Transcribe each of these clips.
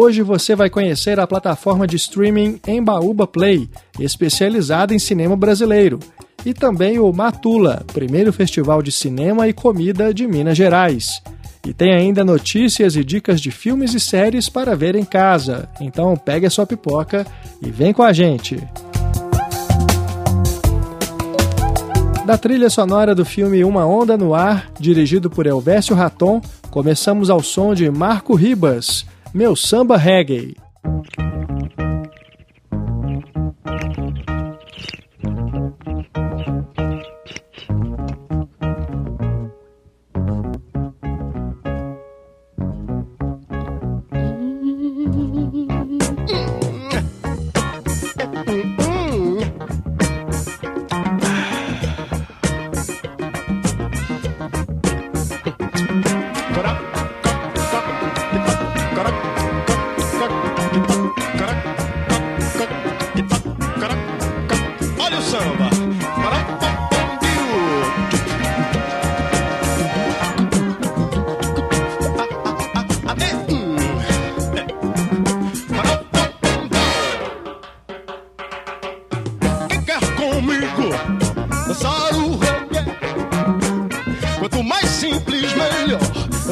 Hoje você vai conhecer a plataforma de streaming Embaúba Play, especializada em cinema brasileiro, e também o Matula, primeiro festival de cinema e comida de Minas Gerais. E tem ainda notícias e dicas de filmes e séries para ver em casa. Então pegue a sua pipoca e vem com a gente. Da trilha sonora do filme Uma Onda no Ar, dirigido por Elvésio Raton, começamos ao som de Marco Ribas, Meu Samba Reggae.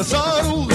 sarıl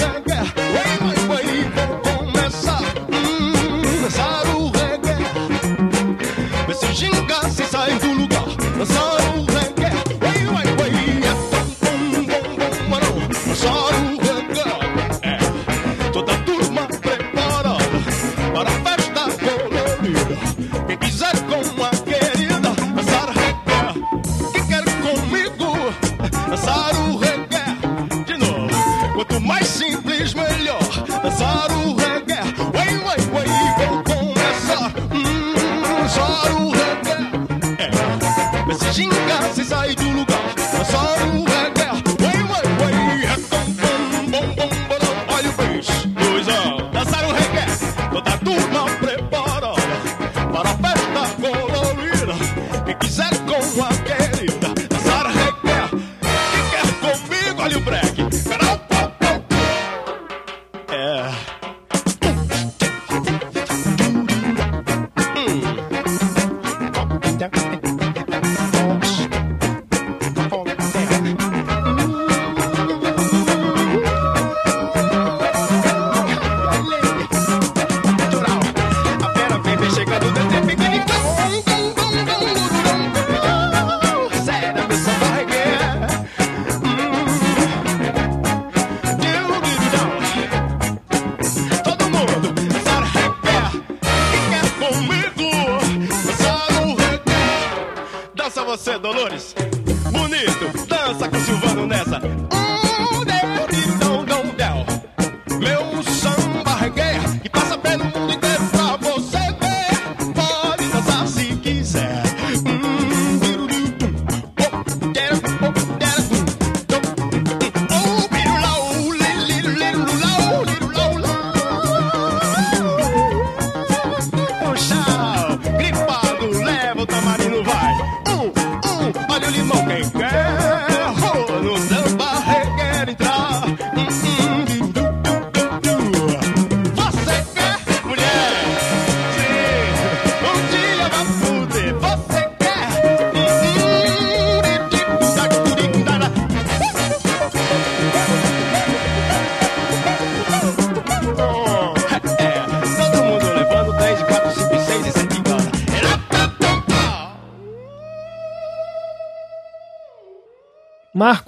dança você, Dolores. Bonito, dança com o Silvano nessa.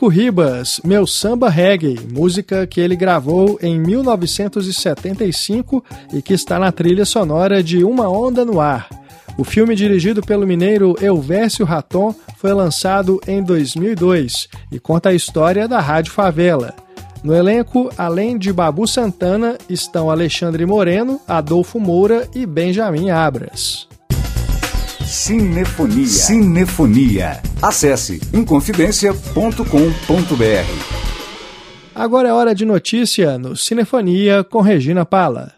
Marco Ribas, Meu Samba Reggae, música que ele gravou em 1975 e que está na trilha sonora de Uma Onda no Ar. O filme, dirigido pelo mineiro Elvésio Raton, foi lançado em 2002 e conta a história da Rádio Favela. No elenco, além de Babu Santana, estão Alexandre Moreno, Adolfo Moura e Benjamin Abras. Cinefonia. Cinefonia. Acesse inconfidencia.com.br. Agora é hora de notícia no Cinefonia com Regina Pala.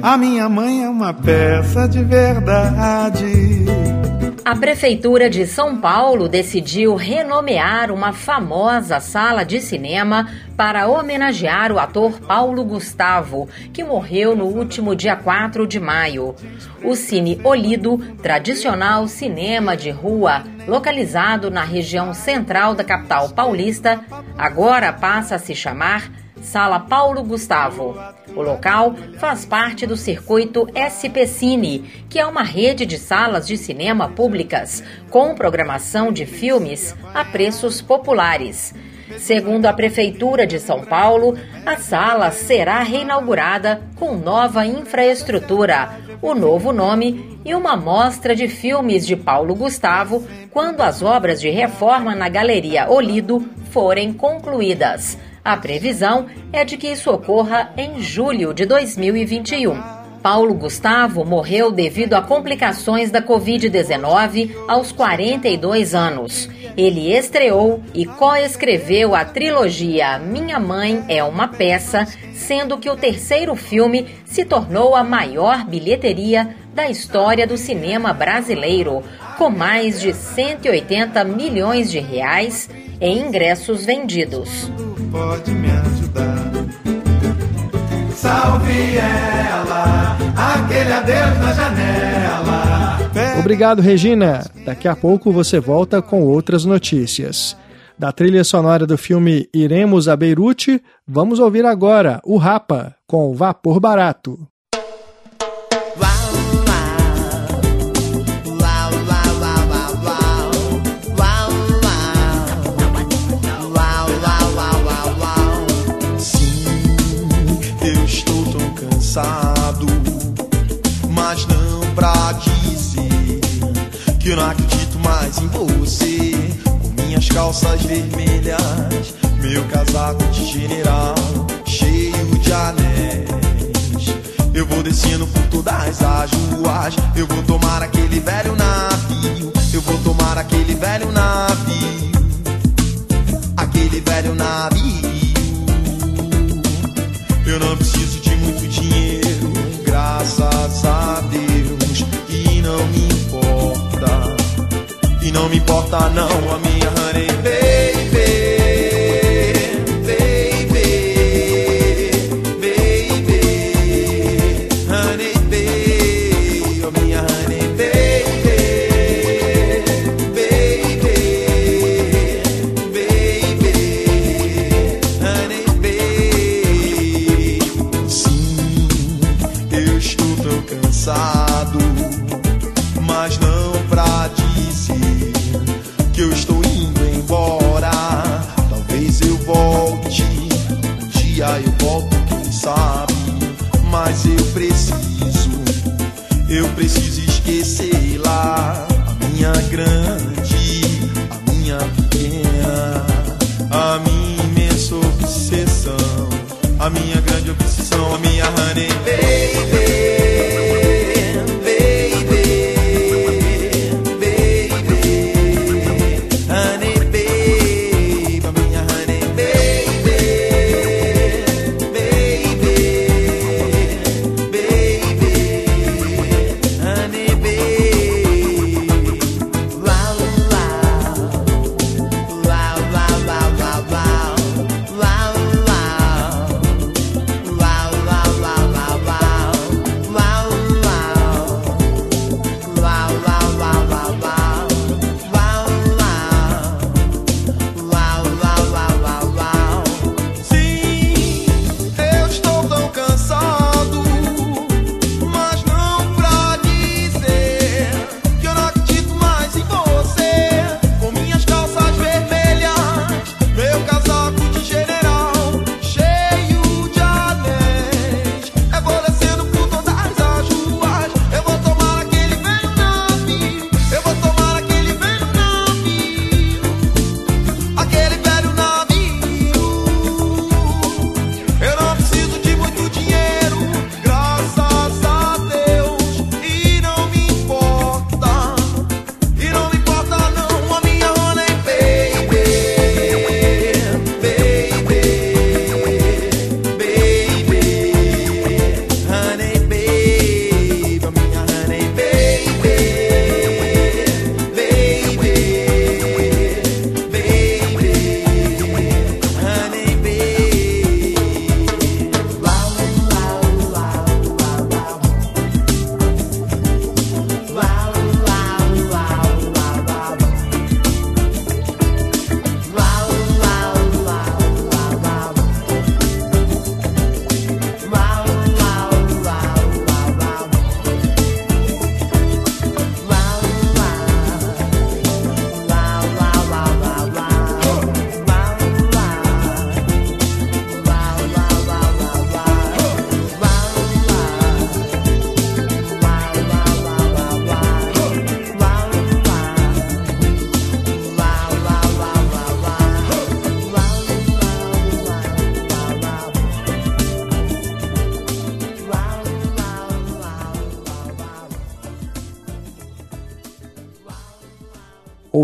A minha mãe é uma peça de verdade. A Prefeitura de São Paulo decidiu renomear uma famosa sala de cinema para homenagear o ator Paulo Gustavo, que morreu no último dia 4 de maio. O Cine Olido, tradicional cinema de rua, localizado na região central da capital paulista, agora passa a se chamar Sala Paulo Gustavo. O local faz parte do circuito SP Cine, que é uma rede de salas de cinema públicas com programação de filmes a preços populares. Segundo a Prefeitura de São Paulo, a sala será reinaugurada com nova infraestrutura, o novo nome e uma mostra de filmes de Paulo Gustavo quando as obras de reforma na Galeria Olido forem concluídas. A previsão é de que isso ocorra em julho de 2021. Paulo Gustavo morreu devido a complicações da Covid-19 aos 42 anos. Ele estreou e coescreveu a trilogia Minha Mãe é uma Peça, sendo que o terceiro filme se tornou a maior bilheteria da história do cinema brasileiro, com mais de 180 milhões de reais em ingressos vendidos pode me ajudar. Salve ela, aquele adeus na janela. Obrigado, Regina. Daqui a pouco você volta com outras notícias. Da trilha sonora do filme Iremos a Beirute, vamos ouvir agora o Rapa com Vapor Barato. Mas não pra dizer que eu não acredito mais em você. Com minhas calças vermelhas, meu casaco de general, cheio de anéis. Eu vou descendo por todas as ruas, eu vou tomar aquele velho navio, eu vou tomar aquele velho navio, aquele velho navio. Eu não preciso de muito dinheiro, graças a Deus. E não me importa, e não me importa não a minha honey baby.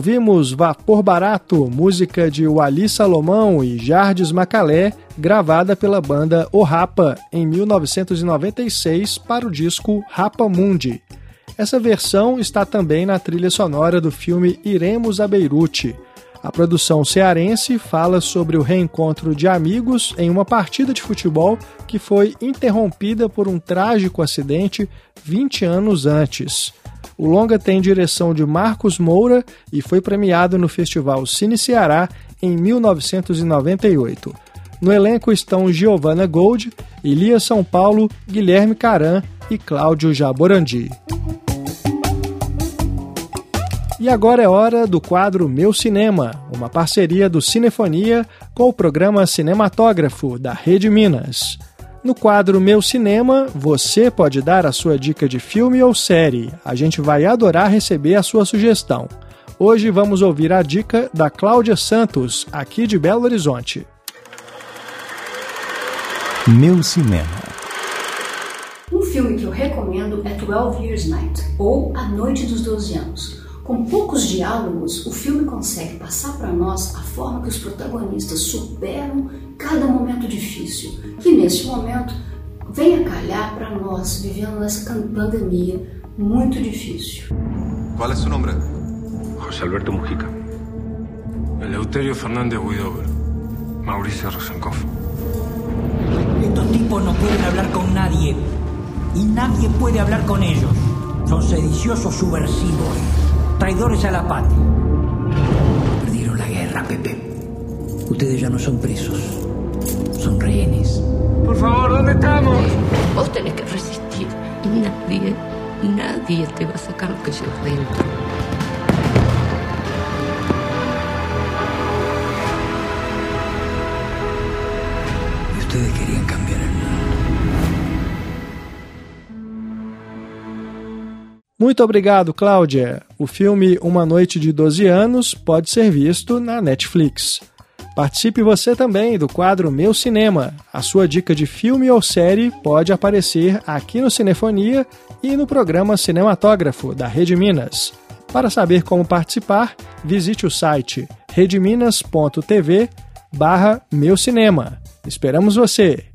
Ouvimos Vapor Barato, música de Wally Salomão e Jardes Macalé, gravada pela banda O Rapa em 1996 para o disco Rapa Mundi. Essa versão está também na trilha sonora do filme Iremos a Beirute. A produção cearense fala sobre o reencontro de amigos em uma partida de futebol que foi interrompida por um trágico acidente 20 anos antes. O longa tem direção de Marcos Moura e foi premiado no Festival Cine Ceará em 1998. No elenco estão Giovanna Gold, Elia São Paulo, Guilherme Caran e Cláudio Jaborandi. E agora é hora do quadro Meu Cinema, uma parceria do Cinefonia com o programa Cinematógrafo da Rede Minas. No quadro Meu Cinema, você pode dar a sua dica de filme ou série. A gente vai adorar receber a sua sugestão. Hoje vamos ouvir a dica da Cláudia Santos, aqui de Belo Horizonte. Meu Cinema. Um filme que eu recomendo é 12 Years Night, ou A Noite dos 12 Anos. Com poucos diálogos, o filme consegue passar para nós a forma que os protagonistas superam cada momento difícil, que neste momento vem a calhar para nós vivendo nessa pandemia muito difícil. Qual é seu nome? José Alberto Mujica. Eleuterio Fernández Huidobro. Mauricio Rosenkopf. Estos tipos no pueden hablar con nadie y nadie puede hablar con ellos. Son sediciosos subversivos, traidores a la patria. Perdieron la guerra, Pepe. Ustedes ya no son presos, son rehenes. Por favor, ¿dónde estamos? Vos tenés que resistir y nadie, nadie te va a sacar lo que llevas dentro. Muito obrigado, Cláudia. O filme Uma Noite de 12 Anos pode ser visto na Netflix. Participe você também do quadro Meu Cinema. A sua dica de filme ou série pode aparecer aqui no Cinefonia e no programa Cinematógrafo da Rede Minas. Para saber como participar, visite o site redeminas.tv barra Meu Cinema. Esperamos você!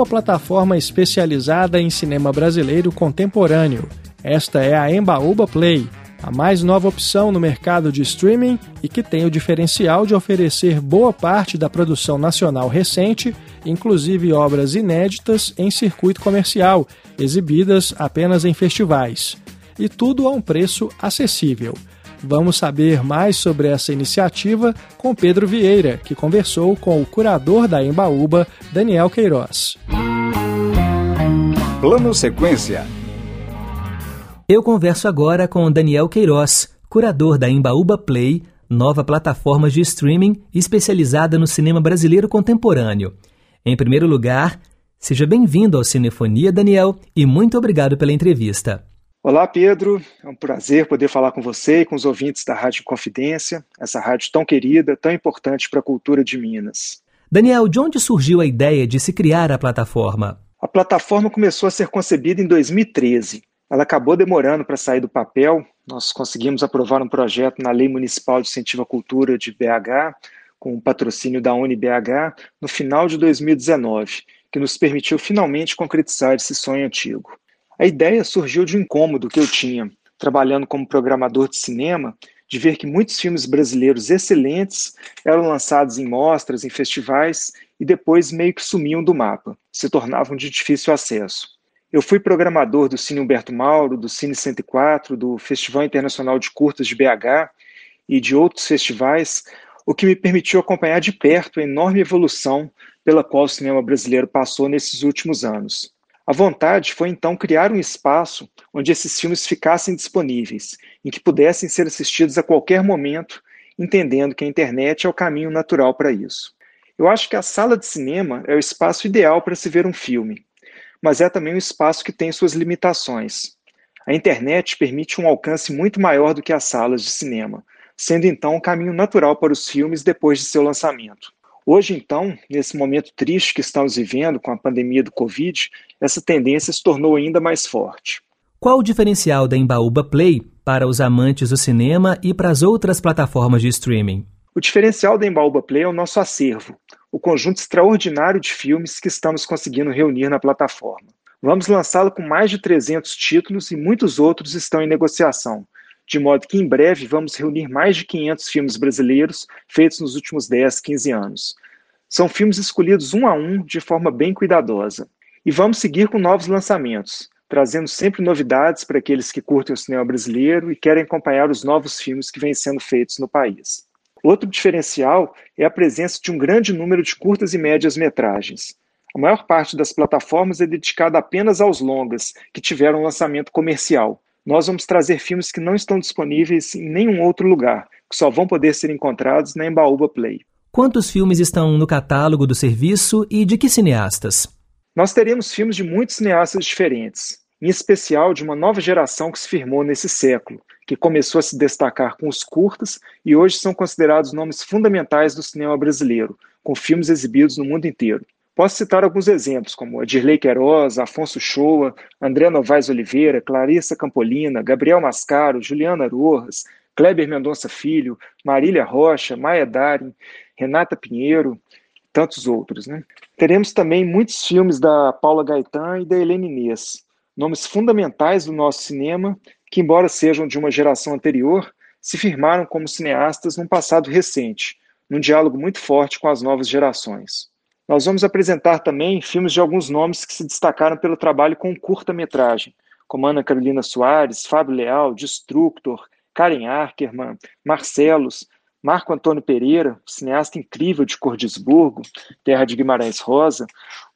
Uma plataforma especializada em cinema brasileiro contemporâneo. Esta é a Embaúba Play, a mais nova opção no mercado de streaming e que tem o diferencial de oferecer boa parte da produção nacional recente, inclusive obras inéditas em circuito comercial, exibidas apenas em festivais. E tudo a um preço acessível. Vamos saber mais sobre essa iniciativa com Pedro Vieira, que conversou com o curador da Embaúba, Daniel Queiroz. Plano Sequência. Eu converso agora com Daniel Queiroz, curador da Embaúba Play, nova plataforma de streaming especializada no cinema brasileiro contemporâneo. Em primeiro lugar, seja bem-vindo ao Cinefonia, Daniel, e muito obrigado pela entrevista. Olá, Pedro. É um prazer poder falar com você e com os ouvintes da Rádio Confidência, essa rádio tão querida, tão importante para a cultura de Minas. Daniel, de onde surgiu a ideia de se criar a plataforma? A plataforma começou a ser concebida em 2013. Ela acabou demorando para sair do papel. Nós conseguimos aprovar um projeto na Lei Municipal de Incentivo à Cultura de BH, com o patrocínio da UniBH, no final de 2019, que nos permitiu finalmente concretizar esse sonho antigo. A ideia surgiu de um incômodo que eu tinha, trabalhando como programador de cinema, de ver que muitos filmes brasileiros excelentes eram lançados em mostras, em festivais e depois meio que sumiam do mapa, se tornavam de difícil acesso. Eu fui programador do Cine Humberto Mauro, do Cine 104, do Festival Internacional de Curtas de BH e de outros festivais, o que me permitiu acompanhar de perto a enorme evolução pela qual o cinema brasileiro passou nesses últimos anos. A vontade foi então criar um espaço onde esses filmes ficassem disponíveis, em que pudessem ser assistidos a qualquer momento, entendendo que a internet é o caminho natural para isso. Eu acho que a sala de cinema é o espaço ideal para se ver um filme, mas é também um espaço que tem suas limitações. A internet permite um alcance muito maior do que as salas de cinema, sendo então um caminho natural para os filmes depois de seu lançamento. Hoje, então, nesse momento triste que estamos vivendo com a pandemia do Covid, essa tendência se tornou ainda mais forte. Qual o diferencial da Embaúba Play para os amantes do cinema e para as outras plataformas de streaming? O diferencial da Embaúba Play é o nosso acervo, o conjunto extraordinário de filmes que estamos conseguindo reunir na plataforma. Vamos lançá-lo com mais de 300 títulos e muitos outros estão em negociação, de modo que em breve vamos reunir mais de 500 filmes brasileiros feitos nos últimos 10, 15 anos. São filmes escolhidos um a um de forma bem cuidadosa. E vamos seguir com novos lançamentos, trazendo sempre novidades para aqueles que curtem o cinema brasileiro e querem acompanhar os novos filmes que vêm sendo feitos no país. Outro diferencial é a presença de um grande número de curtas e médias metragens. A maior parte das plataformas é dedicada apenas aos longas, que tiveram lançamento comercial, nós vamos trazer filmes que não estão disponíveis em nenhum outro lugar, que só vão poder ser encontrados na Embaúba Play. Quantos filmes estão no catálogo do serviço e de que cineastas? Nós teremos filmes de muitos cineastas diferentes, em especial de uma nova geração que se firmou nesse século, que começou a se destacar com os curtas e hoje são considerados nomes fundamentais do cinema brasileiro, com filmes exibidos no mundo inteiro. Posso citar alguns exemplos, como Adirley Queiroz, Afonso Shoa, André Novaes Oliveira, Clarissa Campolina, Gabriel Mascaro, Juliana Rojas, Kleber Mendonça Filho, Marília Rocha, Maia Darin, Renata Pinheiro, tantos outros. Né? Teremos também muitos filmes da Paula Gaetan e da Helene Inês, nomes fundamentais do nosso cinema, que, embora sejam de uma geração anterior, se firmaram como cineastas num passado recente, num diálogo muito forte com as novas gerações. Nós vamos apresentar também filmes de alguns nomes que se destacaram pelo trabalho com curta-metragem, como Ana Carolina Soares, Fábio Leal, Destructor, Karen Ackerman, Marcelos, Marco Antônio Pereira, cineasta incrível de Cordisburgo, terra de Guimarães Rosa,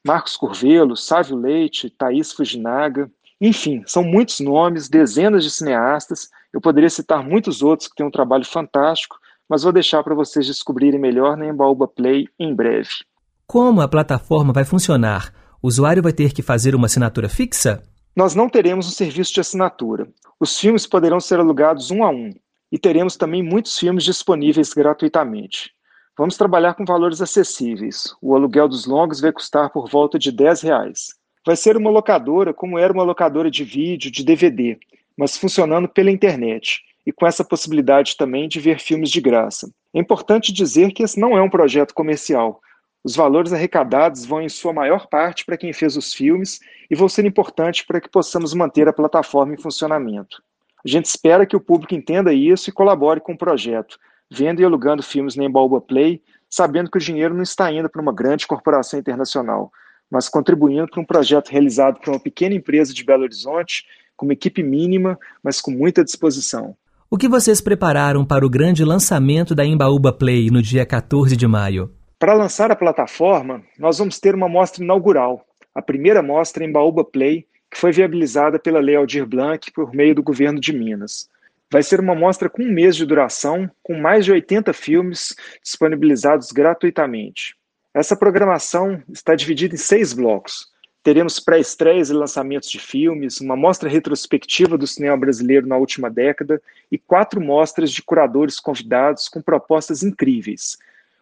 Marcos Curvelo, Sávio Leite, Thaís Fujinaga. Enfim, são muitos nomes, dezenas de cineastas. Eu poderia citar muitos outros que têm um trabalho fantástico, mas vou deixar para vocês descobrirem melhor na Embaúba Play em breve. Como a plataforma vai funcionar? O usuário vai ter que fazer uma assinatura fixa? Nós não teremos um serviço de assinatura. Os filmes poderão ser alugados um a um. E teremos também muitos filmes disponíveis gratuitamente. Vamos trabalhar com valores acessíveis. O aluguel dos longos vai custar por volta de R$ reais. Vai ser uma locadora como era uma locadora de vídeo, de DVD, mas funcionando pela internet e com essa possibilidade também de ver filmes de graça. É importante dizer que esse não é um projeto comercial, os valores arrecadados vão, em sua maior parte, para quem fez os filmes e vão ser importantes para que possamos manter a plataforma em funcionamento. A gente espera que o público entenda isso e colabore com o projeto, vendo e alugando filmes na Embaúba Play, sabendo que o dinheiro não está indo para uma grande corporação internacional, mas contribuindo para um projeto realizado por uma pequena empresa de Belo Horizonte, com uma equipe mínima, mas com muita disposição. O que vocês prepararam para o grande lançamento da Embaúba Play no dia 14 de maio? Para lançar a plataforma, nós vamos ter uma mostra inaugural, a primeira mostra em Baúba Play, que foi viabilizada pela Lei Aldir Blanc por meio do governo de Minas. Vai ser uma mostra com um mês de duração, com mais de 80 filmes disponibilizados gratuitamente. Essa programação está dividida em seis blocos. Teremos pré-estreias e lançamentos de filmes, uma mostra retrospectiva do cinema brasileiro na última década e quatro mostras de curadores convidados com propostas incríveis,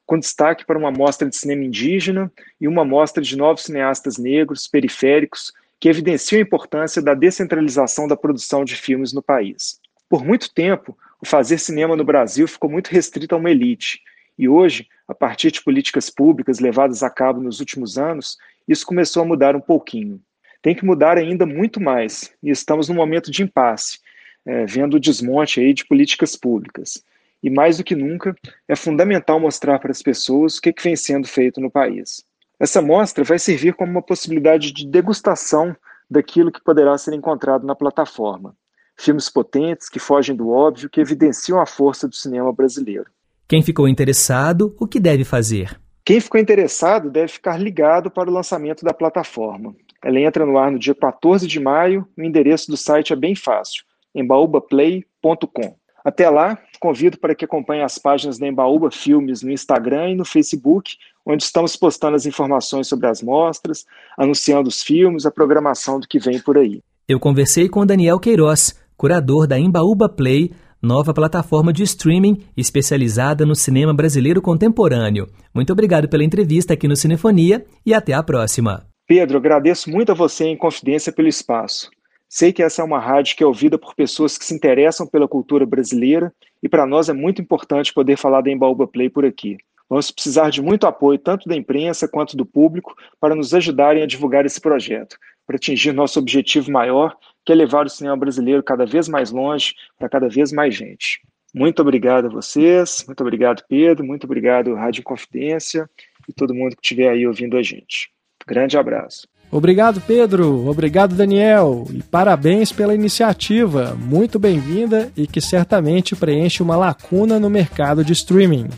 com destaque para uma mostra de cinema indígena e uma mostra de novos cineastas negros, periféricos, que evidenciam a importância da descentralização da produção de filmes no país. Por muito tempo, o fazer cinema no Brasil ficou muito restrito a uma elite, e hoje, a partir de políticas públicas levadas a cabo nos últimos anos, isso começou a mudar um pouquinho. Tem que mudar ainda muito mais, e estamos num momento de impasse, é, vendo o desmonte aí de políticas públicas. E mais do que nunca, é fundamental mostrar para as pessoas o que, que vem sendo feito no país. Essa mostra vai servir como uma possibilidade de degustação daquilo que poderá ser encontrado na plataforma. Filmes potentes que fogem do óbvio, que evidenciam a força do cinema brasileiro. Quem ficou interessado, o que deve fazer? Quem ficou interessado deve ficar ligado para o lançamento da plataforma. Ela entra no ar no dia 14 de maio, o endereço do site é bem fácil, embaúbaplay.com. Até lá, convido para que acompanhe as páginas da Embaúba Filmes no Instagram e no Facebook, onde estamos postando as informações sobre as mostras, anunciando os filmes, a programação do que vem por aí. Eu conversei com Daniel Queiroz, curador da Embaúba Play, nova plataforma de streaming especializada no cinema brasileiro contemporâneo. Muito obrigado pela entrevista aqui no Cinefonia e até a próxima. Pedro, agradeço muito a você em confidência pelo espaço. Sei que essa é uma rádio que é ouvida por pessoas que se interessam pela cultura brasileira e para nós é muito importante poder falar da Embaúba Play por aqui. Vamos precisar de muito apoio, tanto da imprensa quanto do público, para nos ajudarem a divulgar esse projeto, para atingir nosso objetivo maior, que é levar o cinema brasileiro cada vez mais longe, para cada vez mais gente. Muito obrigado a vocês, muito obrigado, Pedro, muito obrigado, Rádio Confidência e todo mundo que estiver aí ouvindo a gente. Grande abraço. Obrigado, Pedro. Obrigado, Daniel. E parabéns pela iniciativa. Muito bem-vinda e que certamente preenche uma lacuna no mercado de streaming.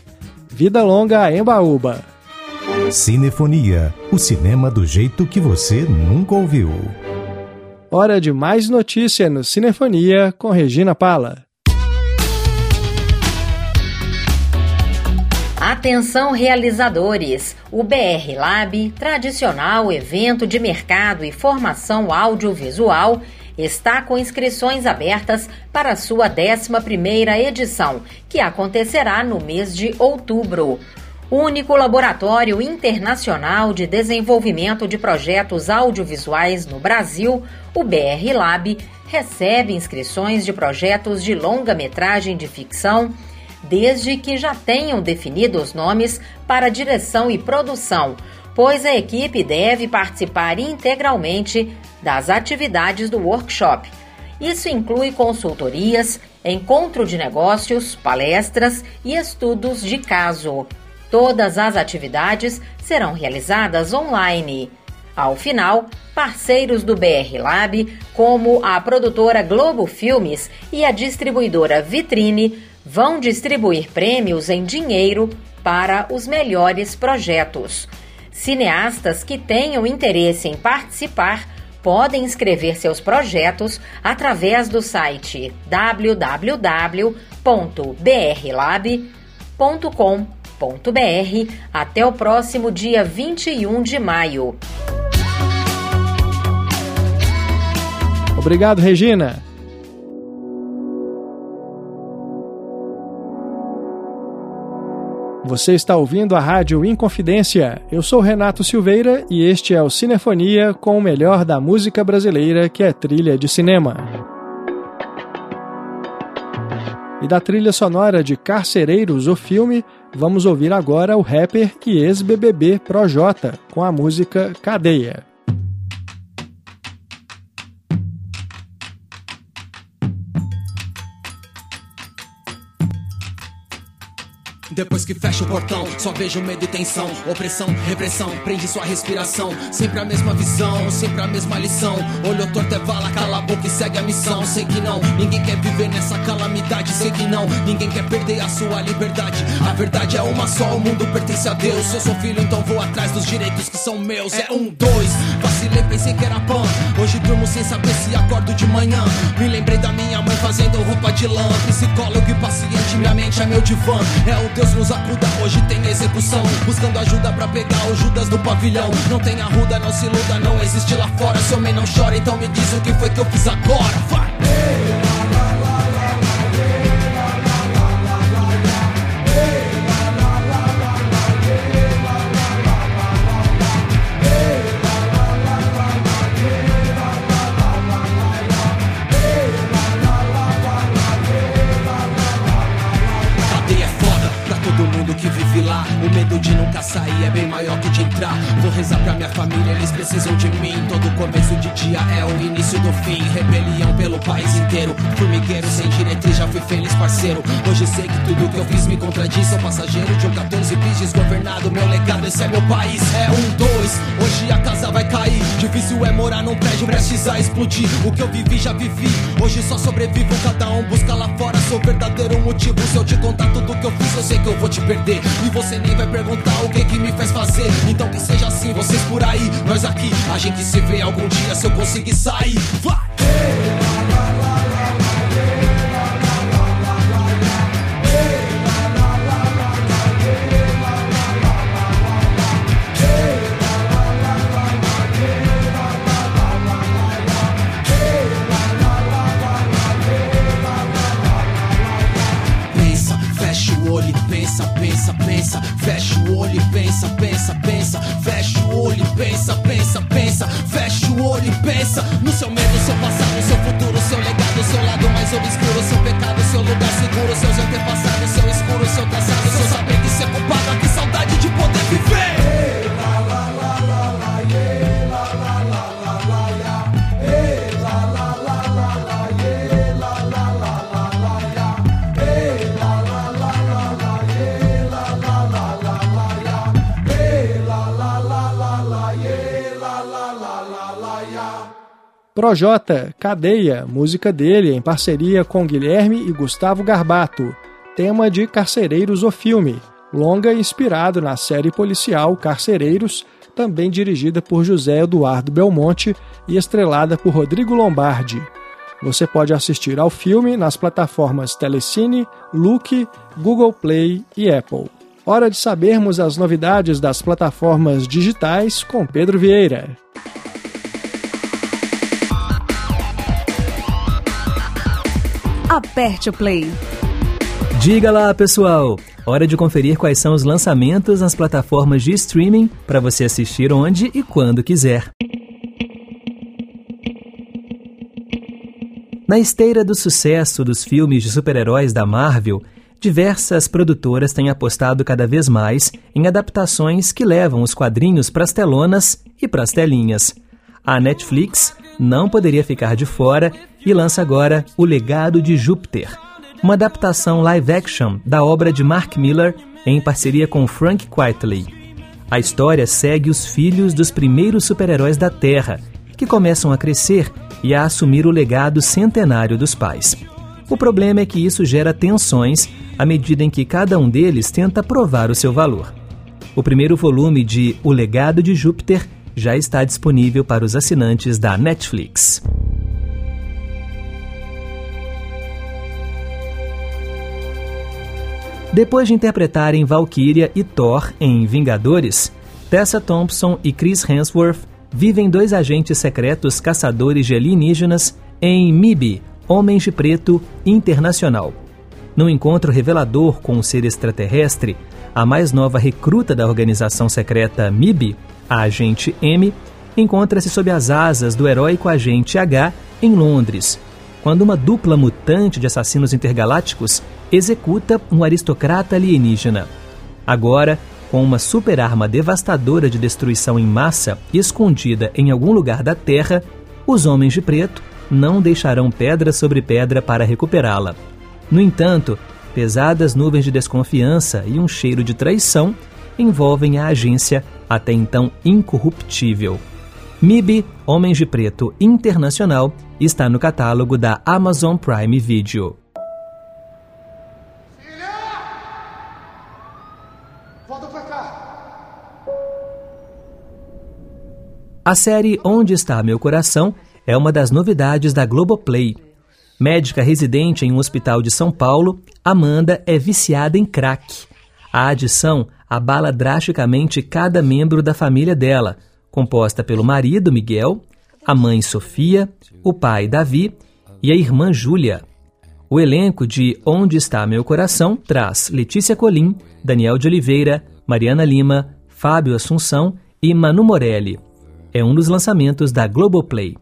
Vida longa a Embaúba. Cinefonia, o cinema do jeito que você nunca ouviu. Hora de mais notícia no Cinefonia com Regina Pala. Atenção realizadores! O BR Lab, tradicional evento de mercado e formação audiovisual, está com inscrições abertas para sua 11ª edição, que acontecerá no mês de outubro. O único laboratório internacional de desenvolvimento de projetos audiovisuais no Brasil, o BR Lab, recebe inscrições de projetos de longa-metragem de ficção, desde que já tenham definido os nomes para direção e produção, pois a equipe deve participar integralmente das atividades do workshop. Isso inclui consultorias, encontro de negócios, palestras e estudos de caso. Todas as atividades serão realizadas online. Ao final, parceiros do BR Lab, como a produtora Globo Filmes e a distribuidora Vitrine, vão distribuir prêmios em dinheiro para os melhores projetos. Cineastas que tenham interesse em participar podem inscrever seus projetos através do site www.brlab.com.br até o próximo dia 21 de maio. Obrigado, Regina. Você está ouvindo a Rádio Inconfidência. Eu sou Renato Silveira e este é o Cinefonia com o melhor da música brasileira, que é trilha de cinema. E da trilha sonora de Carcereiros, o filme, vamos ouvir agora o rapper e ex-BBB Projota com a música Cadeia. Depois que fecha o portão, só vejo medo e tensão. Opressão, repressão, prende sua respiração. Sempre a mesma visão, sempre a mesma lição. Olho torto é vala, cala a boca e segue a missão. Sei que não, ninguém quer viver nessa calamidade. Sei que não, ninguém quer perder a sua liberdade. A verdade é uma só, o mundo pertence a Deus. Eu sou filho, então vou atrás dos direitos que são meus. É um, dois, vacilei, pensei que era pão. Hoje durmo sem saber se acordo de manhã. Me lembrei da minha mãe fazendo roupa de lã. Psicólogo e paciente, minha mente é meu divã. É o Deus Deus nos acuda, hoje tem execução. Buscando ajuda pra pegar o Judas do pavilhão. Não tem arruda, não se iluda, não existe lá fora. Seu homem não chora, então me diz o que foi que eu fiz agora. Vai! O medo de nunca sair é bem maior que de entrar. Vou rezar pra minha família, eles precisam de mim. Todo começo de dia é o início do fim. Rebelião pelo país inteiro. Formigueiro sem diretriz, já fui feliz parceiro. Hoje sei que tudo que eu fiz me contradiz. Sou passageiro de um 14 bis desgovernado. Meu legado, esse é meu país. É um, dois. Hoje a casa vai cair. Difícil é morar num prédio prestes a explodir. O que eu vivi, já vivi. Hoje só sobrevivo, cada um busca lá fora seu verdadeiro motivo. Se eu te contar tudo que eu fiz, eu sei que eu vou te perder. E você nem vai perguntar o que que me faz fazer. Então que seja assim, vocês por aí, nós aqui. A gente se vê algum dia se eu conseguir sair. Vai! Olho e Projota, Cadeia, música dele em parceria com Guilherme e Gustavo Garbato, tema de Carcereiros o Filme, longa inspirado na série policial Carcereiros, também dirigida por José Eduardo Belmonte e estrelada por Rodrigo Lombardi. Você pode assistir ao filme nas plataformas Telecine, Look, Google Play e Apple. Hora de sabermos as novidades das plataformas digitais com Pedro Vieira. Aperte o play. Diga lá, pessoal! Hora de conferir quais são os lançamentos nas plataformas de streaming para você assistir onde e quando quiser. Na esteira do sucesso dos filmes de super-heróis da Marvel, diversas produtoras têm apostado cada vez mais em adaptações que levam os quadrinhos para as telonas e para as telinhas. A Netflix não poderia ficar de fora e lança agora O Legado de Júpiter, uma adaptação live-action da obra de Mark Miller em parceria com Frank Quitely. A história segue os filhos dos primeiros super-heróis da Terra, que começam a crescer e a assumir o legado centenário dos pais. O problema é que isso gera tensões à medida em que cada um deles tenta provar o seu valor. O primeiro volume de O Legado de Júpiter já está disponível para os assinantes da Netflix. Depois de interpretarem Valkyria e Thor em Vingadores, Tessa Thompson e Chris Hemsworth vivem dois agentes secretos caçadores de alienígenas em MIB, Homens de Preto Internacional. Num encontro revelador com um ser extraterrestre, a mais nova recruta da organização secreta MIB, a agente M, encontra-se sob as asas do heróico agente H em Londres, quando uma dupla mutante de assassinos intergalácticos executa um aristocrata alienígena. Agora, com uma super arma devastadora de destruição em massa escondida em algum lugar da Terra, os Homens de Preto não deixarão pedra sobre pedra para recuperá-la. No entanto, pesadas nuvens de desconfiança e um cheiro de traição envolvem a agência até então incorruptível. MIB Homens de Preto Internacional está no catálogo da Amazon Prime Video. A série Onde Está Meu Coração é uma das novidades da Globoplay. Médica residente em um hospital de São Paulo, Amanda é viciada em crack. A adição abala drasticamente cada membro da família dela, composta pelo marido Miguel, a mãe Sofia, o pai Davi e a irmã Júlia. O elenco de Onde Está Meu Coração traz Letícia Colim, Daniel de Oliveira, Mariana Lima, Fábio Assunção e Manu Morelli é um dos lançamentos da Globoplay.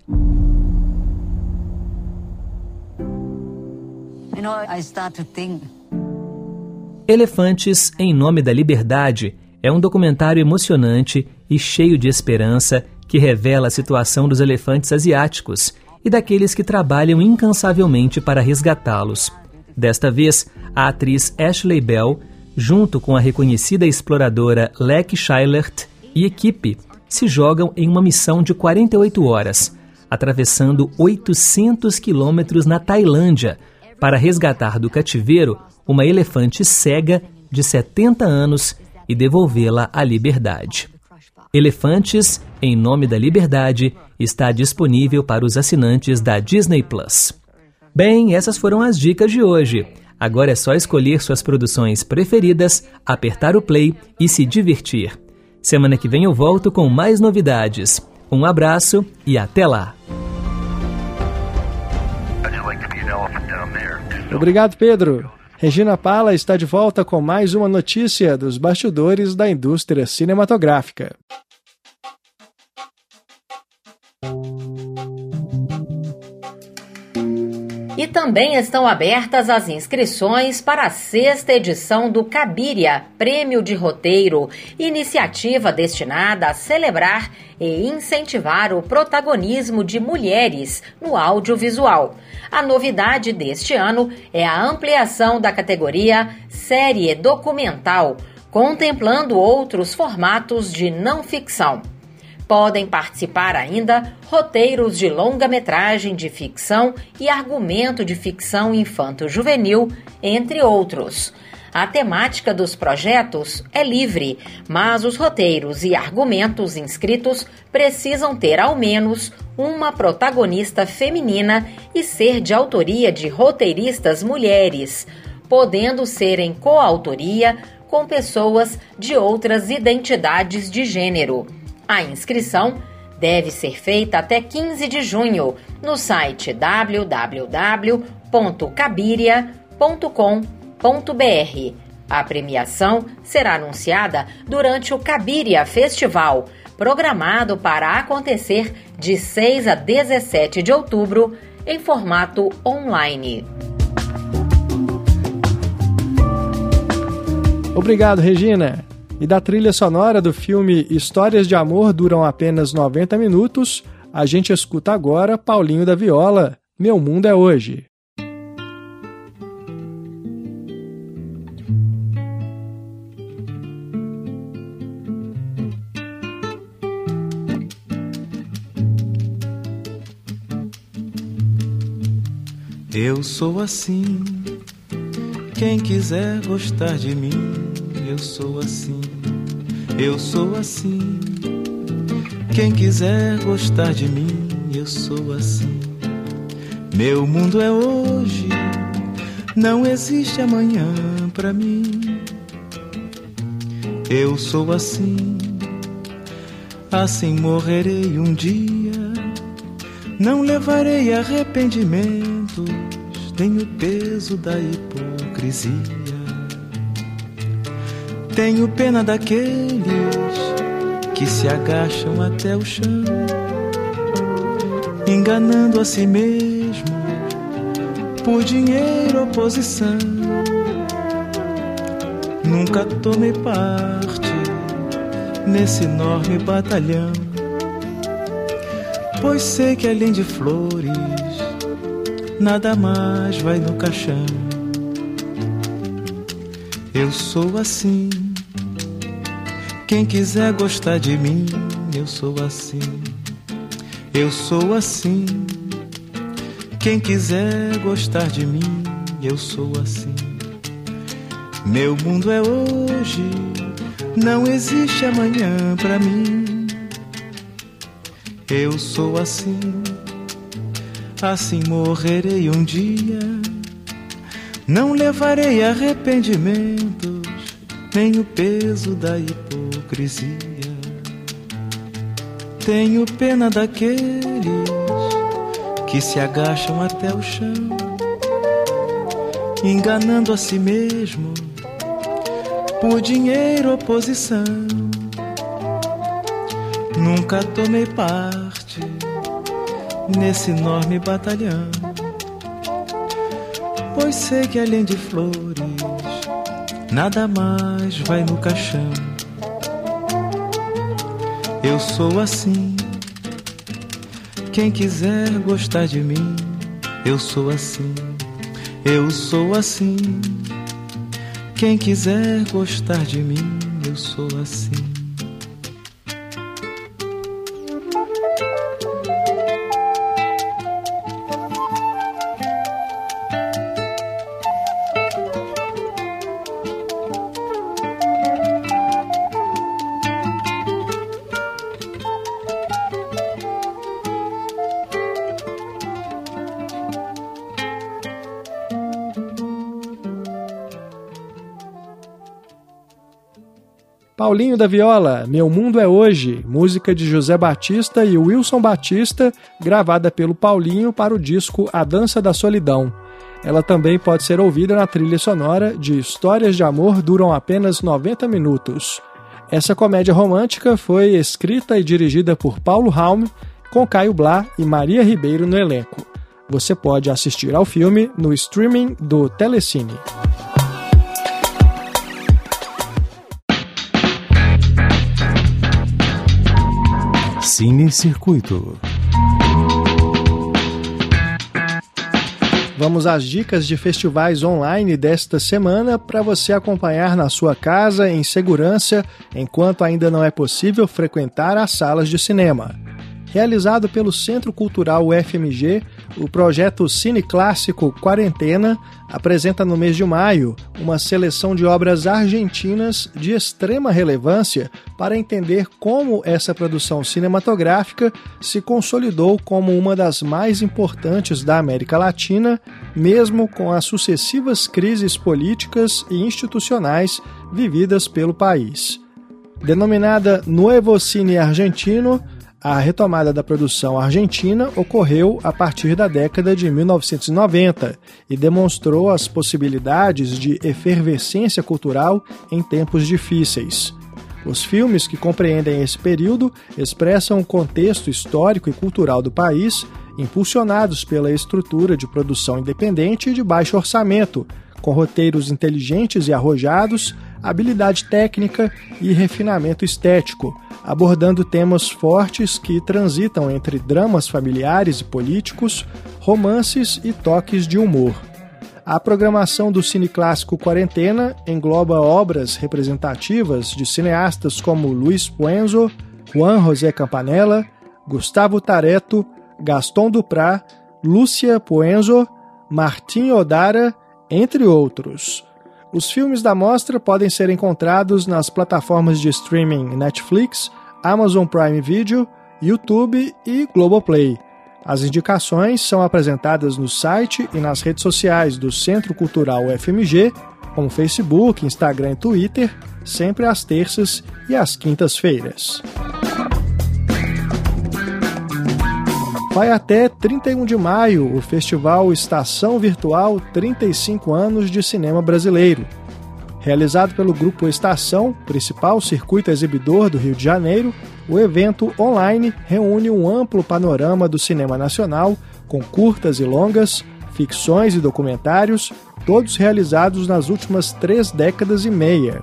Elefantes em Nome da Liberdade é um documentário emocionante e cheio de esperança que revela a situação dos elefantes asiáticos e daqueles que trabalham incansavelmente para resgatá-los. Desta vez, a atriz Ashley Bell, junto com a reconhecida exploradora Lek Scheilert e equipe, se jogam em uma missão de 48 horas, atravessando 800 quilômetros na Tailândia, para resgatar do cativeiro uma elefante cega de 70 anos e devolvê-la à liberdade. Elefantes em Nome da Liberdade está disponível para os assinantes da Disney Plus. Bem, essas foram as dicas de hoje. Agora é só escolher suas produções preferidas, apertar o play e se divertir. Semana que vem eu volto com mais novidades. Um abraço e até lá! Obrigado, Pedro. Regina Pala está de volta com mais uma notícia dos bastidores da indústria cinematográfica. E também estão abertas as inscrições para a sexta edição do Cabiria, Prêmio de Roteiro, iniciativa destinada a celebrar e incentivar o protagonismo de mulheres no audiovisual. A novidade deste ano é a ampliação da categoria Série Documental, contemplando outros formatos de não ficção. Podem participar ainda roteiros de longa-metragem de ficção e argumento de ficção infanto-juvenil, entre outros. A temática dos projetos é livre, mas os roteiros e argumentos inscritos precisam ter ao menos uma protagonista feminina e ser de autoria de roteiristas mulheres, podendo ser em coautoria com pessoas de outras identidades de gênero. A inscrição deve ser feita até 15 de junho no site www.cabiria.com.br. A premiação será anunciada durante o Cabiria Festival, programado para acontecer de 6 a 17 de outubro em formato online. Obrigado, Regina e da trilha sonora do filme Histórias de Amor duram apenas 90 minutos, a gente escuta agora Paulinho da Viola, Meu Mundo é Hoje. Eu sou assim. Quem quiser gostar de mim, eu sou assim eu sou assim. Quem quiser gostar de mim, eu sou assim. Meu mundo é hoje, não existe amanhã para mim. Eu sou assim, assim morrerei um dia. Não levarei arrependimentos, nem o peso da hipocrisia. Tenho pena daqueles que se agacham até o chão, enganando a si mesmo por dinheiro ou posição. Nunca tomei parte nesse enorme batalhão, pois sei que além de flores, nada mais vai no caixão. Eu sou assim quem quiser gostar de mim, eu sou assim. Eu sou assim. Quem quiser gostar de mim, eu sou assim. Meu mundo é hoje, não existe amanhã para mim. Eu sou assim, assim morrerei um dia. Não levarei arrependimentos, nem o peso da hipótese hipocrisia. Tenho pena daqueles que se agacham até o chão, enganando a si mesmo por dinheiro ou posição. Nunca tomei parte nesse enorme batalhão, pois sei que além de flores, nada mais vai no caixão. Eu sou assim. Quem quiser gostar de mim, eu sou assim. Eu sou assim. Quem quiser gostar de mim, eu sou assim. Paulinho da Viola, Meu Mundo é Hoje, música de José Batista e Wilson Batista, gravada pelo Paulinho para o disco A Dança da Solidão. Ela também pode ser ouvida na trilha sonora de Histórias de Amor Duram Apenas 90 Minutos. Essa comédia romântica foi escrita e dirigida por Paulo Raume, com Caio Blá e Maria Ribeiro no elenco. Você pode assistir ao filme no streaming do Telecine. Cine Circuito. Vamos às dicas de festivais online desta semana para você acompanhar na sua casa em segurança enquanto ainda não é possível frequentar as salas de cinema. Realizado pelo Centro Cultural UFMG, o projeto Cine Clássico Quarentena apresenta no mês de maio uma seleção de obras argentinas de extrema relevância para entender como essa produção cinematográfica se consolidou como uma das mais importantes da América Latina, mesmo com as sucessivas crises políticas e institucionais vividas pelo país. Denominada Nuevo Cine Argentino, a retomada da produção argentina ocorreu a partir da década de 1990 e demonstrou as possibilidades de efervescência cultural em tempos difíceis. Os filmes que compreendem esse período expressam o contexto histórico e cultural do país, impulsionados pela estrutura de produção independente e de baixo orçamento, com roteiros inteligentes e arrojados, habilidade técnica e refinamento estético, abordando temas fortes que transitam entre dramas familiares e políticos, romances e toques de humor. A programação do Cine Clássico Quarentena engloba obras representativas de cineastas como Luiz Puenzo, Juan José Campanella, Gustavo Tareto, Gaston Duprat, Lúcia Puenzo, Martim Odara, entre outros. Os filmes da mostra podem ser encontrados nas plataformas de streaming Netflix, Amazon Prime Video, YouTube e Globoplay. As indicações são apresentadas no site e nas redes sociais do Centro Cultural UFMG, como Facebook, Instagram e Twitter, sempre às terças e às quintas-feiras. Vai até 31 de maio o Festival Estação Virtual 35 anos de cinema brasileiro. Realizado pelo Grupo Estação, principal circuito exibidor do Rio de Janeiro, o evento online reúne um amplo panorama do cinema nacional, com curtas e longas, ficções e documentários, todos realizados nas últimas três décadas e meia.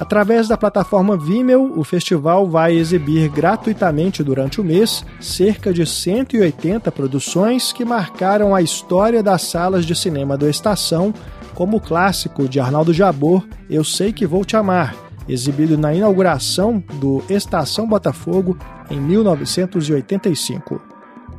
Através da plataforma Vimeo, o festival vai exibir gratuitamente durante o mês cerca de 180 produções que marcaram a história das salas de cinema do Estação, como o clássico de Arnaldo Jabor, Eu Sei Que Vou Te Amar, exibido na inauguração do Estação Botafogo em 1985.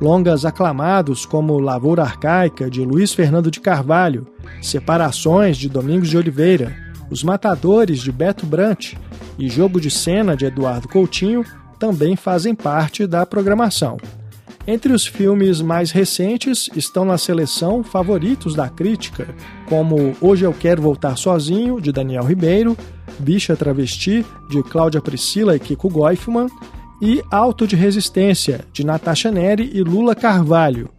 Longas aclamados como Lavoura Arcaica, de Luiz Fernando de Carvalho, Separações, de Domingos de Oliveira, os Matadores, de Beto Brant, e Jogo de Cena, de Eduardo Coutinho, também fazem parte da programação. Entre os filmes mais recentes estão na seleção favoritos da crítica, como Hoje Eu Quero Voltar Sozinho, de Daniel Ribeiro, Bicha Travesti, de Cláudia Priscila e Kiko Goifman, e Alto de Resistência, de Natasha Neri e Lula Carvalho,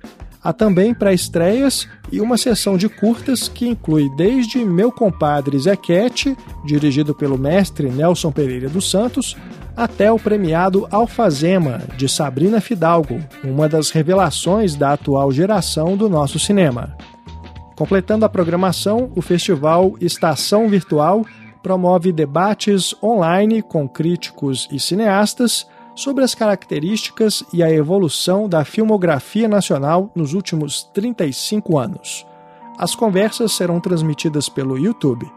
Há também pré-estreias e uma sessão de curtas que inclui desde Meu Compadre Zequete, dirigido pelo mestre Nelson Pereira dos Santos, até o premiado Alfazema, de Sabrina Fidalgo, uma das revelações da atual geração do nosso cinema. Completando a programação, o festival Estação Virtual promove debates online com críticos e cineastas sobre as características e a evolução da filmografia nacional nos últimos 35 anos. As conversas serão transmitidas pelo YouTube.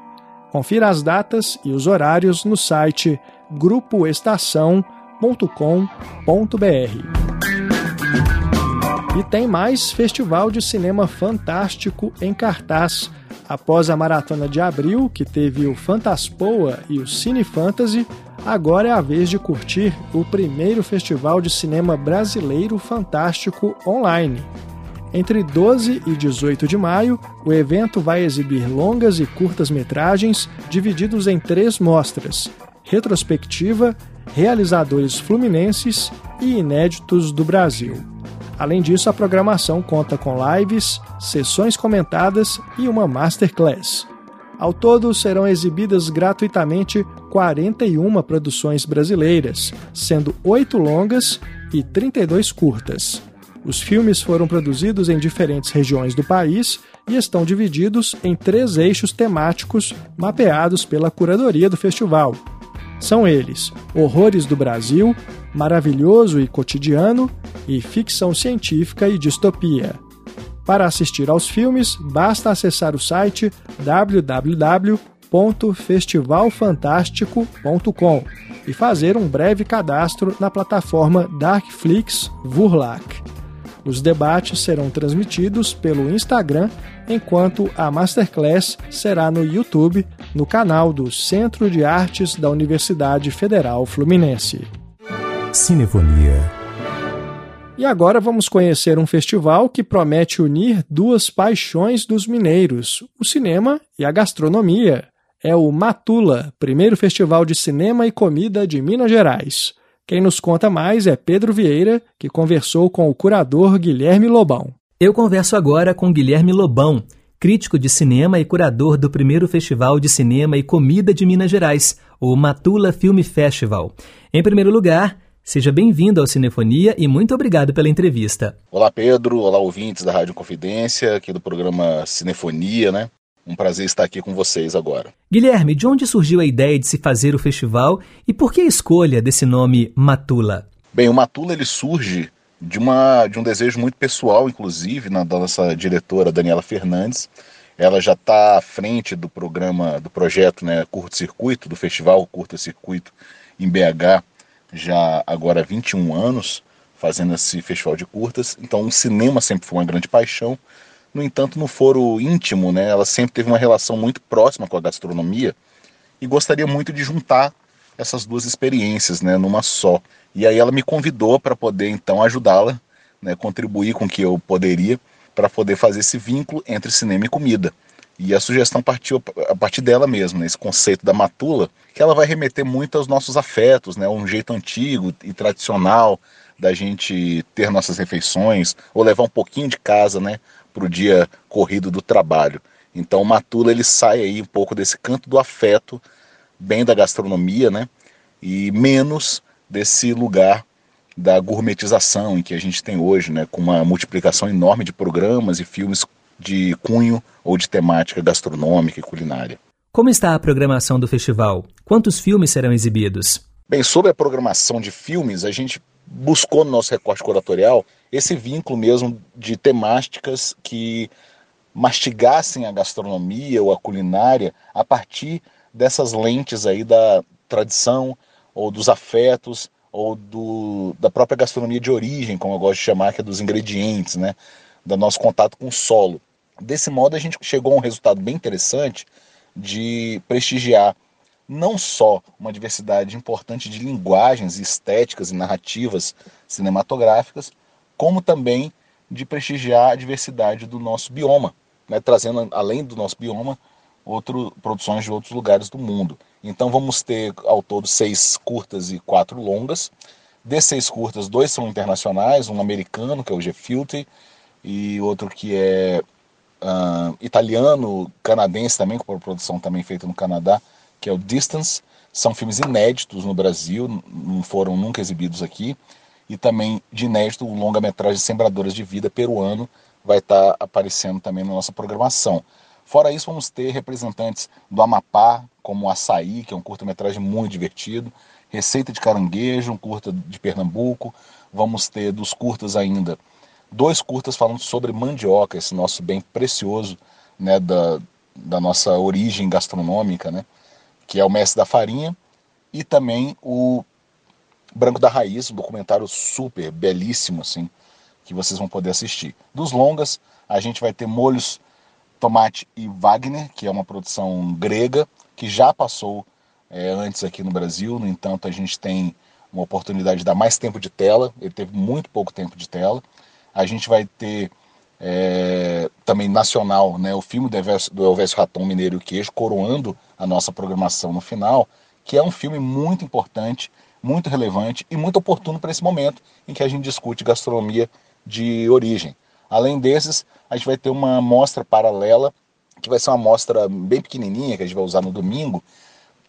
Confira as datas e os horários no site grupoestação.com.br. E tem mais Festival de Cinema Fantástico em cartaz. Após a maratona de abril, que teve o Fantaspoa e o Cine Fantasy, agora é a vez de curtir o primeiro festival de cinema brasileiro fantástico online. Entre 12 e 18 de maio, o evento vai exibir longas e curtas metragens divididos em três mostras: retrospectiva, realizadores fluminenses e inéditos do Brasil. Além disso, a programação conta com lives, sessões comentadas e uma masterclass. Ao todo, serão exibidas gratuitamente 41 produções brasileiras, sendo 8 longas e 32 curtas. Os filmes foram produzidos em diferentes regiões do país e estão divididos em três eixos temáticos mapeados pela curadoria do festival. São eles: Horrores do Brasil, Maravilhoso e Cotidiano e Ficção Científica e Distopia. Para assistir aos filmes, basta acessar o site www.festivalfantástico.com e fazer um breve cadastro na plataforma Darkflix Vurlac. Os debates serão transmitidos pelo Instagram, enquanto a Masterclass será no YouTube, no canal do Centro de Artes da Universidade Federal Fluminense. Cinefonia e agora vamos conhecer um festival que promete unir duas paixões dos mineiros, o cinema e a gastronomia. É o Matula, primeiro festival de cinema e comida de Minas Gerais. Quem nos conta mais é Pedro Vieira, que conversou com o curador Guilherme Lobão. Eu converso agora com Guilherme Lobão, crítico de cinema e curador do primeiro Festival de Cinema e Comida de Minas Gerais, o Matula Film Festival. Em primeiro lugar, Seja bem-vindo ao Cinefonia e muito obrigado pela entrevista. Olá, Pedro. Olá, ouvintes da Rádio Confidência, aqui do programa Cinefonia, né? Um prazer estar aqui com vocês agora. Guilherme, de onde surgiu a ideia de se fazer o festival e por que a escolha desse nome Matula? Bem, o Matula ele surge de, uma, de um desejo muito pessoal, inclusive, na, da nossa diretora Daniela Fernandes. Ela já está à frente do programa, do projeto né, Curto Circuito, do festival Curto Circuito em BH, já agora há 21 anos fazendo esse festival de curtas, então o cinema sempre foi uma grande paixão. No entanto, no foro íntimo, né, ela sempre teve uma relação muito próxima com a gastronomia e gostaria muito de juntar essas duas experiências, né, numa só. E aí ela me convidou para poder então ajudá-la, né, contribuir com o que eu poderia para poder fazer esse vínculo entre cinema e comida. E a sugestão partiu a partir dela mesma, né, esse conceito da matula, que ela vai remeter muito aos nossos afetos, né, um jeito antigo e tradicional da gente ter nossas refeições ou levar um pouquinho de casa, né, para o dia corrido do trabalho. Então o matula ele sai aí um pouco desse canto do afeto, bem da gastronomia, né, e menos desse lugar da gourmetização em que a gente tem hoje, né, com uma multiplicação enorme de programas e filmes de cunho ou de temática gastronômica e culinária. Como está a programação do festival? Quantos filmes serão exibidos? Bem, sobre a programação de filmes, a gente buscou no nosso recorte curatorial esse vínculo mesmo de temáticas que mastigassem a gastronomia ou a culinária a partir dessas lentes aí da tradição ou dos afetos ou do, da própria gastronomia de origem, como eu gosto de chamar, que é dos ingredientes, né? Do nosso contato com o solo. Desse modo, a gente chegou a um resultado bem interessante de prestigiar não só uma diversidade importante de linguagens estéticas e narrativas cinematográficas, como também de prestigiar a diversidade do nosso bioma, né, trazendo além do nosso bioma outro, produções de outros lugares do mundo. Então vamos ter ao todo seis curtas e quatro longas. Desses seis curtas, dois são internacionais, um americano, que é o G-Filter, e outro que é uh, italiano, canadense também, com produção também feita no Canadá, que é o Distance. São filmes inéditos no Brasil, não foram nunca exibidos aqui. E também de inédito, o longa-metragem Sembradoras de Vida peruano vai estar tá aparecendo também na nossa programação. Fora isso, vamos ter representantes do Amapá, como Açaí, que é um curta-metragem muito divertido, Receita de Caranguejo, um curta de Pernambuco. Vamos ter dos curtas ainda dois curtas falando sobre mandioca, esse nosso bem precioso né, da, da nossa origem gastronômica, né, que é o Mestre da Farinha, e também o Branco da Raiz, um documentário super belíssimo, assim, que vocês vão poder assistir. Dos longas, a gente vai ter Molhos, Tomate e Wagner, que é uma produção grega, que já passou é, antes aqui no Brasil, no entanto, a gente tem uma oportunidade de dar mais tempo de tela, ele teve muito pouco tempo de tela. A gente vai ter é, também nacional, né, o filme do Elvésio, do Raton Mineiro Queijo, coroando a nossa programação no final, que é um filme muito importante, muito relevante e muito oportuno para esse momento em que a gente discute gastronomia de origem. Além desses, a gente vai ter uma mostra paralela, que vai ser uma mostra bem pequenininha, que a gente vai usar no domingo,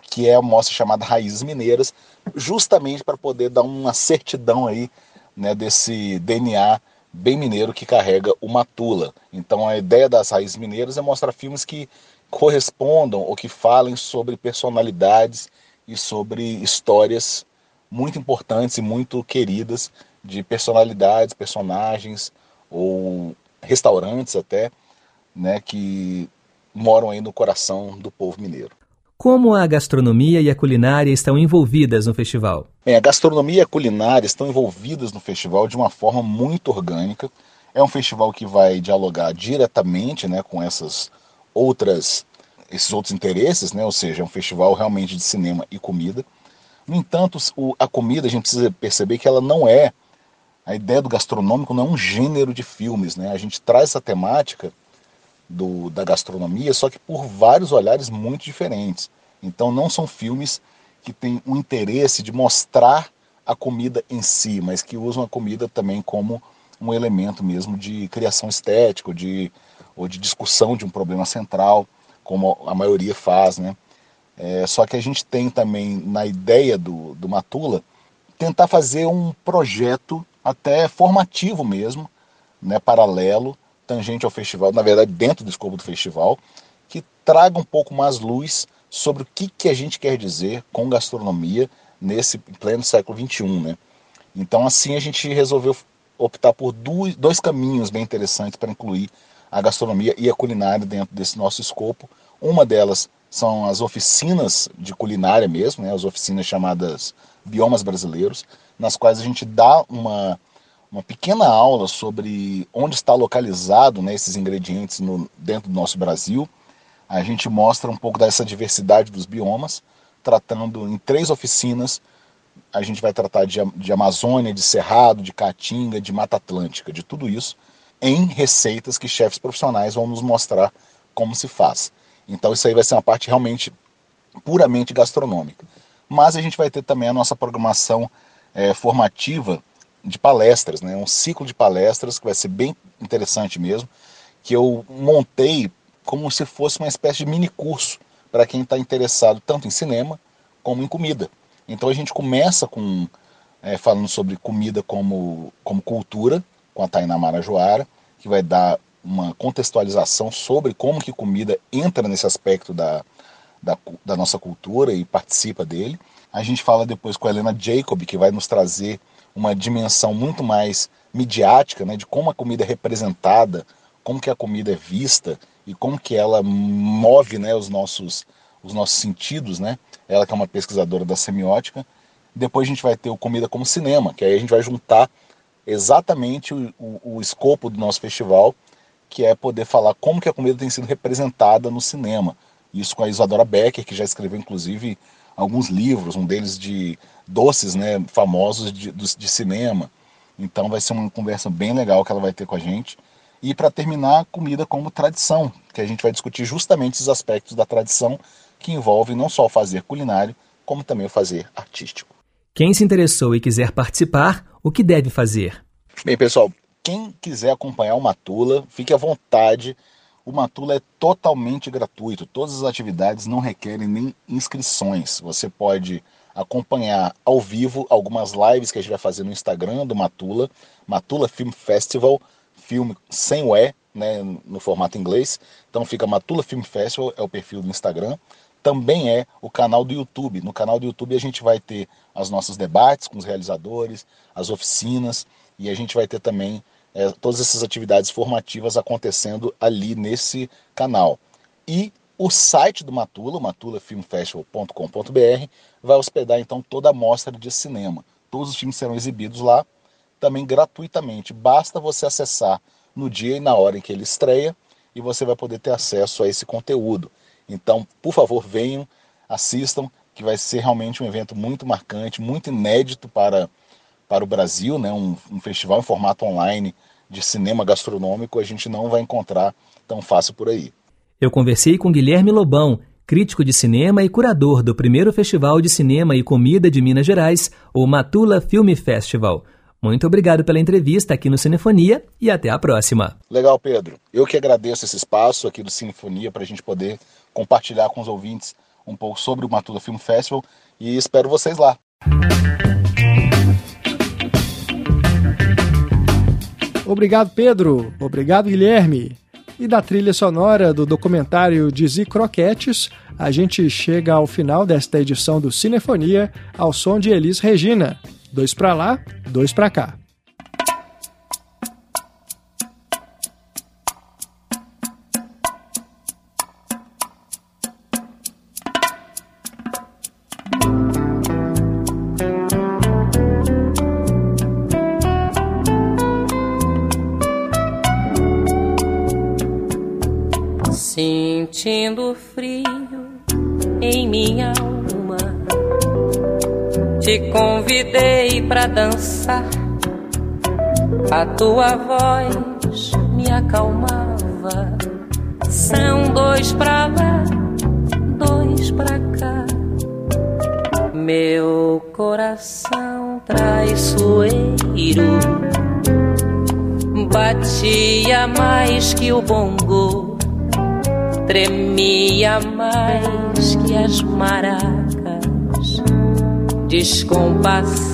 que é a mostra chamada Raízes Mineiras, justamente para poder dar uma certidão aí né, desse DNA bem mineiro que carrega o Matula. Então a ideia das Raízes Mineiras é mostrar filmes que correspondam ou que falem sobre personalidades e sobre histórias muito importantes e muito queridas de personalidades, personagens ou restaurantes até, né, que moram aí no coração do povo mineiro. Como a gastronomia e a culinária estão envolvidas no festival? A gastronomia e culinária estão envolvidas no festival de uma forma muito orgânica. É um festival que vai dialogar diretamente né, com essas outras, esses outros interesses, né? ou seja, é um festival realmente de cinema e comida. No entanto, o, a comida, a gente precisa perceber que ela não é, a ideia do gastronômico não é um gênero de filmes. Né? A gente traz essa temática do, da gastronomia, só que por vários olhares muito diferentes. Então não são filmes que têm um interesse de mostrar a comida em si, mas que usam a comida também como um elemento mesmo de criação estética, ou de, ou de discussão de um problema central, como a maioria faz, né? É, só que a gente tem também na ideia do, do Matula tentar fazer um projeto até formativo mesmo, né, paralelo, tangente ao festival, na verdade dentro do escopo do festival, que traga um pouco mais luz sobre o que, que a gente quer dizer com gastronomia nesse pleno século XXI. Né? Então assim a gente resolveu optar por dois, dois caminhos bem interessantes para incluir a gastronomia e a culinária dentro desse nosso escopo. Uma delas são as oficinas de culinária mesmo, né, as oficinas chamadas biomas brasileiros, nas quais a gente dá uma uma pequena aula sobre onde está localizado né, esses ingredientes no, dentro do nosso Brasil. A gente mostra um pouco dessa diversidade dos biomas, tratando em três oficinas. A gente vai tratar de, de Amazônia, de Cerrado, de Caatinga, de Mata Atlântica, de tudo isso, em receitas que chefes profissionais vão nos mostrar como se faz. Então isso aí vai ser uma parte realmente puramente gastronômica. Mas a gente vai ter também a nossa programação é, formativa de palestras, né? um ciclo de palestras que vai ser bem interessante mesmo, que eu montei como se fosse uma espécie de mini curso para quem está interessado tanto em cinema como em comida. Então a gente começa com é, falando sobre comida como, como cultura, com a Tainá Marajoara, que vai dar uma contextualização sobre como que comida entra nesse aspecto da, da, da nossa cultura e participa dele. A gente fala depois com a Helena Jacob, que vai nos trazer uma dimensão muito mais midiática, né, de como a comida é representada, como que a comida é vista e como que ela move, né, os nossos os nossos sentidos, né? Ela que é uma pesquisadora da semiótica. Depois a gente vai ter o comida como cinema, que aí a gente vai juntar exatamente o, o, o escopo do nosso festival, que é poder falar como que a comida tem sido representada no cinema. Isso com a Isadora Becker, que já escreveu inclusive alguns livros, um deles de doces né, famosos de, de cinema. Então vai ser uma conversa bem legal que ela vai ter com a gente. E para terminar, comida como tradição, que a gente vai discutir justamente os aspectos da tradição que envolvem não só o fazer culinário, como também o fazer artístico. Quem se interessou e quiser participar, o que deve fazer? Bem, pessoal, quem quiser acompanhar o Matula, fique à vontade. O Matula é totalmente gratuito. Todas as atividades não requerem nem inscrições. Você pode acompanhar ao vivo algumas lives que a gente vai fazer no Instagram do Matula, Matula Film Festival, filme sem o E, né, no formato inglês. Então fica Matula Film Festival, é o perfil do Instagram. Também é o canal do YouTube. No canal do YouTube a gente vai ter os nossos debates com os realizadores, as oficinas, e a gente vai ter também é, todas essas atividades formativas acontecendo ali nesse canal. E o site do Matula, matulafilmfestival.com.br, vai hospedar então toda a mostra de cinema. Todos os filmes serão exibidos lá, também gratuitamente. Basta você acessar no dia e na hora em que ele estreia e você vai poder ter acesso a esse conteúdo. Então, por favor, venham, assistam, que vai ser realmente um evento muito marcante, muito inédito para, para o Brasil, né? um, um festival em formato online de cinema gastronômico a gente não vai encontrar tão fácil por aí. Eu conversei com Guilherme Lobão, crítico de cinema e curador do primeiro Festival de Cinema e Comida de Minas Gerais, o Matula Film Festival. Muito obrigado pela entrevista aqui no Cinefonia e até a próxima. Legal, Pedro. Eu que agradeço esse espaço aqui do Cinefonia para a gente poder compartilhar com os ouvintes um pouco sobre o Matula Film Festival e espero vocês lá. Obrigado, Pedro. Obrigado, Guilherme. E da trilha sonora do documentário Dizzy Croquetes, a gente chega ao final desta edição do Cinefonia ao som de Elis Regina. Dois para lá, dois para cá. Dançar, a tua voz me acalmava. São dois pra lá, dois pra cá. Meu coração traiçoeiro batia mais que o bongo tremia mais que as maracas, descompassado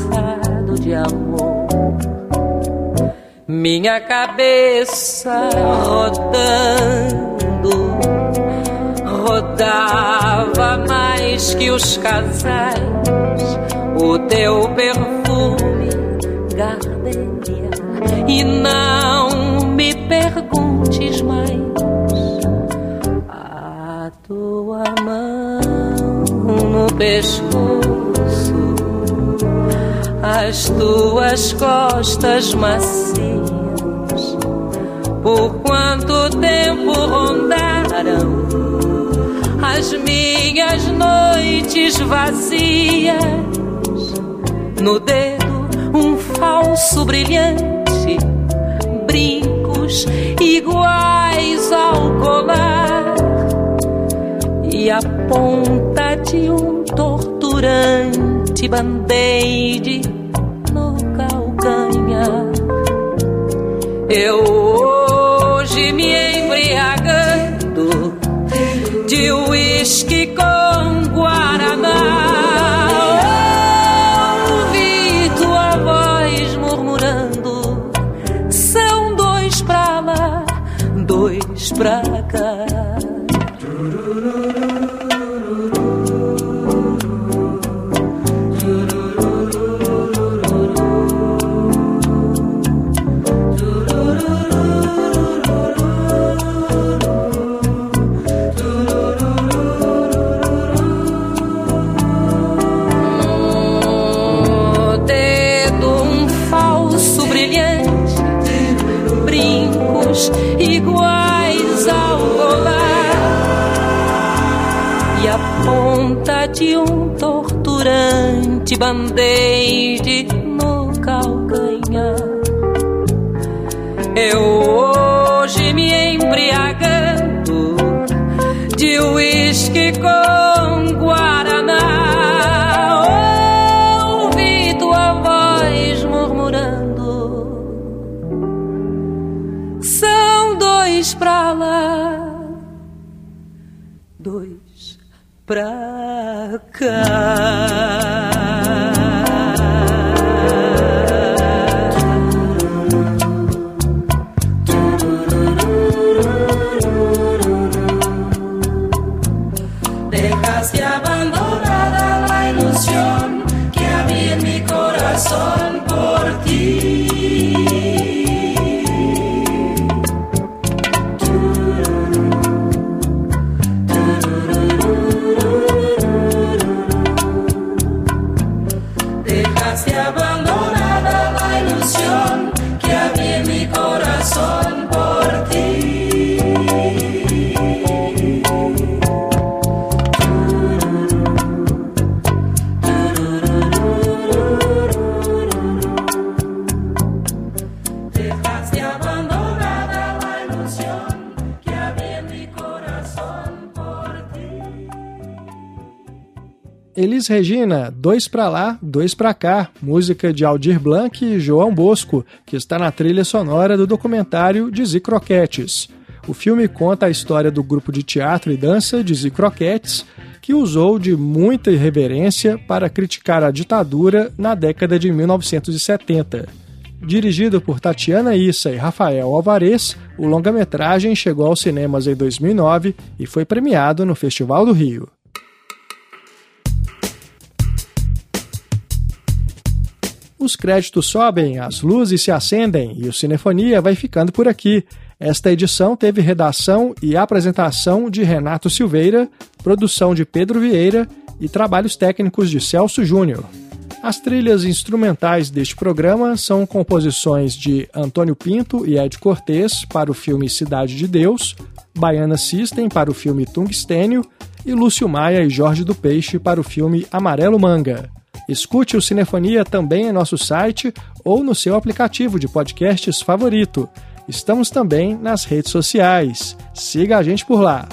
de amor. Minha cabeça rodando, rodava mais que os casais, o teu perfume, gardenia, e não me perguntes mais. Tua mão no pescoço, as tuas costas macias. Por quanto tempo rondaram as minhas noites vazias? No dedo um falso brilhante, brincos iguais ao colar e a ponta de um torturante band-aid Eu hoje me embriagando de uísque com guaraná. Ouvi tua voz murmurando: são dois pra lá, dois pra cá. Torturante Elis Regina, Dois Pra Lá, Dois Pra Cá, música de Aldir Blanc e João Bosco, que está na trilha sonora do documentário Dizzy Croquetes. O filme conta a história do grupo de teatro e dança Dizzy Croquetes, que usou de muita irreverência para criticar a ditadura na década de 1970. Dirigido por Tatiana Issa e Rafael Alvarez, o longa-metragem chegou aos cinemas em 2009 e foi premiado no Festival do Rio. Os créditos sobem, as luzes se acendem e o Cinefonia vai ficando por aqui. Esta edição teve redação e apresentação de Renato Silveira, produção de Pedro Vieira e trabalhos técnicos de Celso Júnior. As trilhas instrumentais deste programa são composições de Antônio Pinto e Ed Cortez para o filme Cidade de Deus, Baiana System para o filme Tungstênio e Lúcio Maia e Jorge do Peixe para o filme Amarelo Manga. Escute o Cinefonia também em nosso site ou no seu aplicativo de podcasts favorito. Estamos também nas redes sociais. Siga a gente por lá.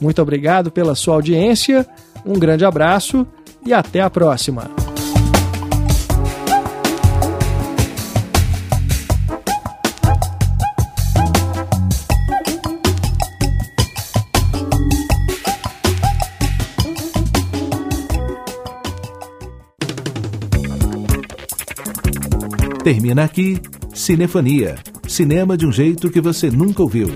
Muito obrigado pela sua audiência, um grande abraço e até a próxima. Termina aqui Cinefonia. Cinema de um jeito que você nunca ouviu.